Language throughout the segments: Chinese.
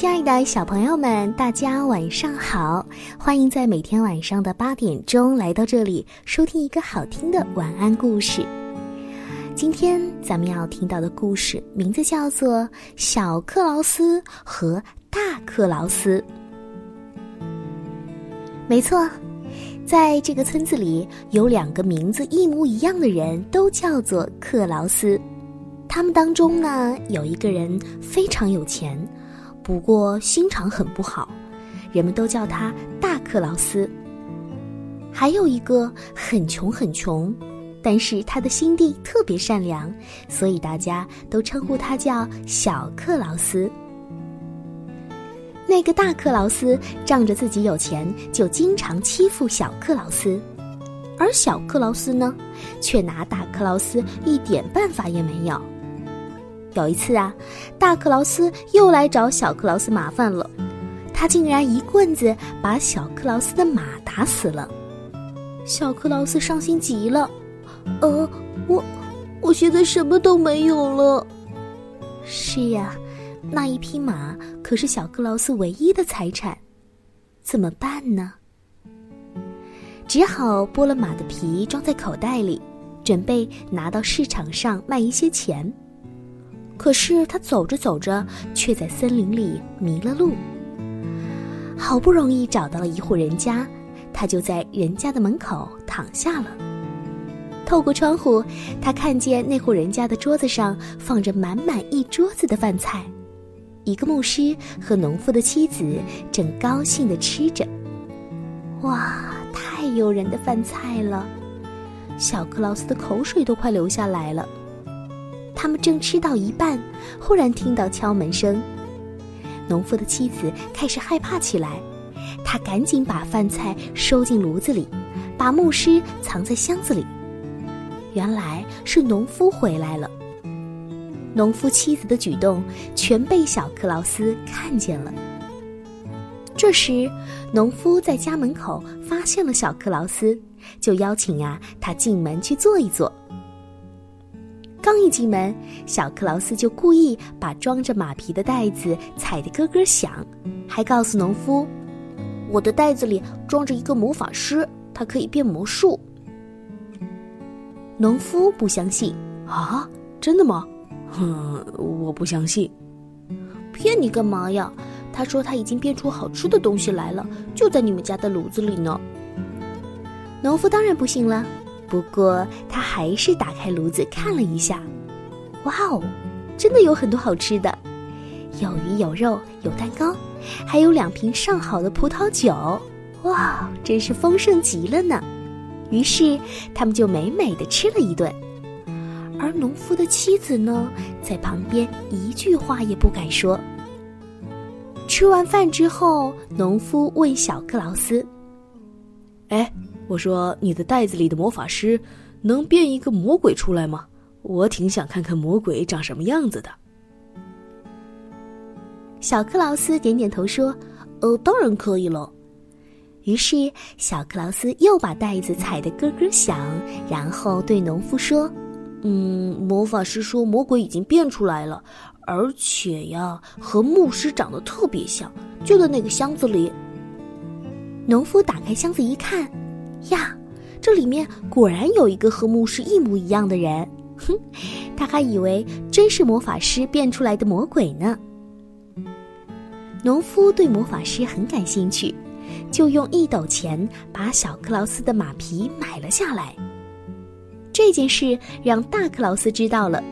亲爱的小朋友们，大家晚上好！欢迎在每天晚上的八点钟来到这里收听一个好听的晚安故事。今天咱们要听到的故事名字叫做《小克劳斯和大克劳斯》。没错，在这个村子里有两个名字一模一样的人，都叫做克劳斯。他们当中呢，有一个人非常有钱。不过心肠很不好，人们都叫他大克劳斯。还有一个很穷很穷，但是他的心地特别善良，所以大家都称呼他叫小克劳斯。那个大克劳斯仗着自己有钱，就经常欺负小克劳斯，而小克劳斯呢，却拿大克劳斯一点办法也没有。有一次啊，大克劳斯又来找小克劳斯麻烦了，他竟然一棍子把小克劳斯的马打死了。小克劳斯伤心极了，呃，我，我现在什么都没有了。是呀，那一匹马可是小克劳斯唯一的财产，怎么办呢？只好剥了马的皮，装在口袋里，准备拿到市场上卖一些钱。可是他走着走着，却在森林里迷了路。好不容易找到了一户人家，他就在人家的门口躺下了。透过窗户，他看见那户人家的桌子上放着满满一桌子的饭菜，一个牧师和农夫的妻子正高兴地吃着。哇，太诱人的饭菜了！小克劳斯的口水都快流下来了。他们正吃到一半，忽然听到敲门声。农夫的妻子开始害怕起来，他赶紧把饭菜收进炉子里，把牧师藏在箱子里。原来是农夫回来了。农夫妻子的举动全被小克劳斯看见了。这时，农夫在家门口发现了小克劳斯，就邀请啊他进门去坐一坐。刚一进门，小克劳斯就故意把装着马皮的袋子踩得咯咯响，还告诉农夫：“我的袋子里装着一个魔法师，他可以变魔术。”农夫不相信：“啊，真的吗？哼，我不相信，骗你干嘛呀？他说他已经变出好吃的东西来了，就在你们家的炉子里呢。”农夫当然不信了。不过他还是打开炉子看了一下，哇哦，真的有很多好吃的，有鱼有肉有蛋糕，还有两瓶上好的葡萄酒，哇，真是丰盛极了呢。于是他们就美美的吃了一顿，而农夫的妻子呢，在旁边一句话也不敢说。吃完饭之后，农夫问小克劳斯：“哎。”我说：“你的袋子里的魔法师能变一个魔鬼出来吗？我挺想看看魔鬼长什么样子的。”小克劳斯点点头说：“哦，当然可以了。”于是小克劳斯又把袋子踩得咯咯响，然后对农夫说：“嗯，魔法师说魔鬼已经变出来了，而且呀，和牧师长得特别像，就在那个箱子里。”农夫打开箱子一看。呀，这里面果然有一个和牧师一模一样的人，哼，他还以为真是魔法师变出来的魔鬼呢。农夫对魔法师很感兴趣，就用一斗钱把小克劳斯的马皮买了下来。这件事让大克劳斯知道了，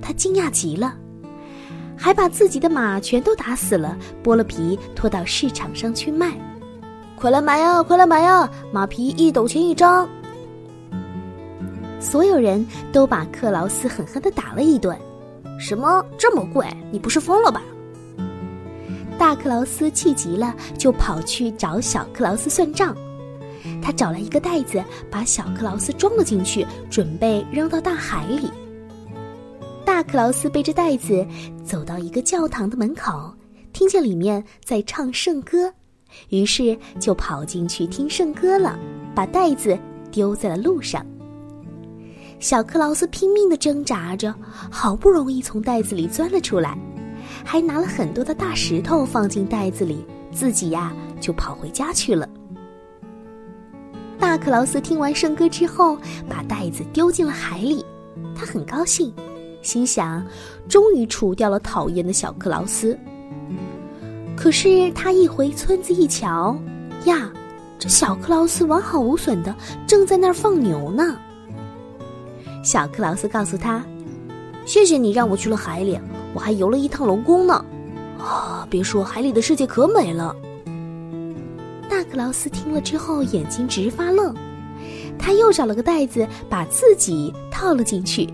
他惊讶极了，还把自己的马全都打死了，剥了皮拖到市场上去卖。快来买呀！快来买呀！马皮一斗钱一张。所有人都把克劳斯狠狠的打了一顿。什么这么贵？你不是疯了吧？大克劳斯气急了，就跑去找小克劳斯算账。他找来一个袋子，把小克劳斯装了进去，准备扔到大海里。大克劳斯背着袋子走到一个教堂的门口，听见里面在唱圣歌。于是就跑进去听圣歌了，把袋子丢在了路上。小克劳斯拼命的挣扎着，好不容易从袋子里钻了出来，还拿了很多的大石头放进袋子里，自己呀就跑回家去了。大克劳斯听完圣歌之后，把袋子丢进了海里，他很高兴，心想：终于除掉了讨厌的小克劳斯。可是他一回村子一瞧，呀，这小克劳斯完好无损的正在那儿放牛呢。小克劳斯告诉他：“谢谢你让我去了海里，我还游了一趟龙宫呢。啊，别说海里的世界可美了。”大克劳斯听了之后，眼睛直发愣。他又找了个袋子，把自己套了进去，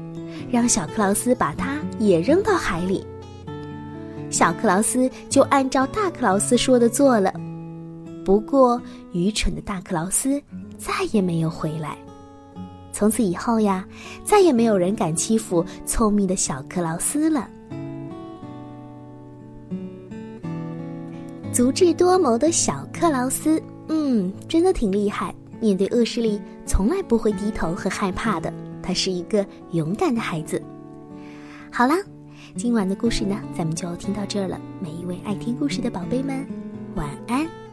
让小克劳斯把他也扔到海里。小克劳斯就按照大克劳斯说的做了。不过，愚蠢的大克劳斯再也没有回来。从此以后呀，再也没有人敢欺负聪明的小克劳斯了。足智多谋的小克劳斯，嗯，真的挺厉害。面对恶势力，从来不会低头和害怕的。他是一个勇敢的孩子。好啦，今晚的故事呢，咱们就听到这儿了。每一位爱听故事的宝贝们，晚安。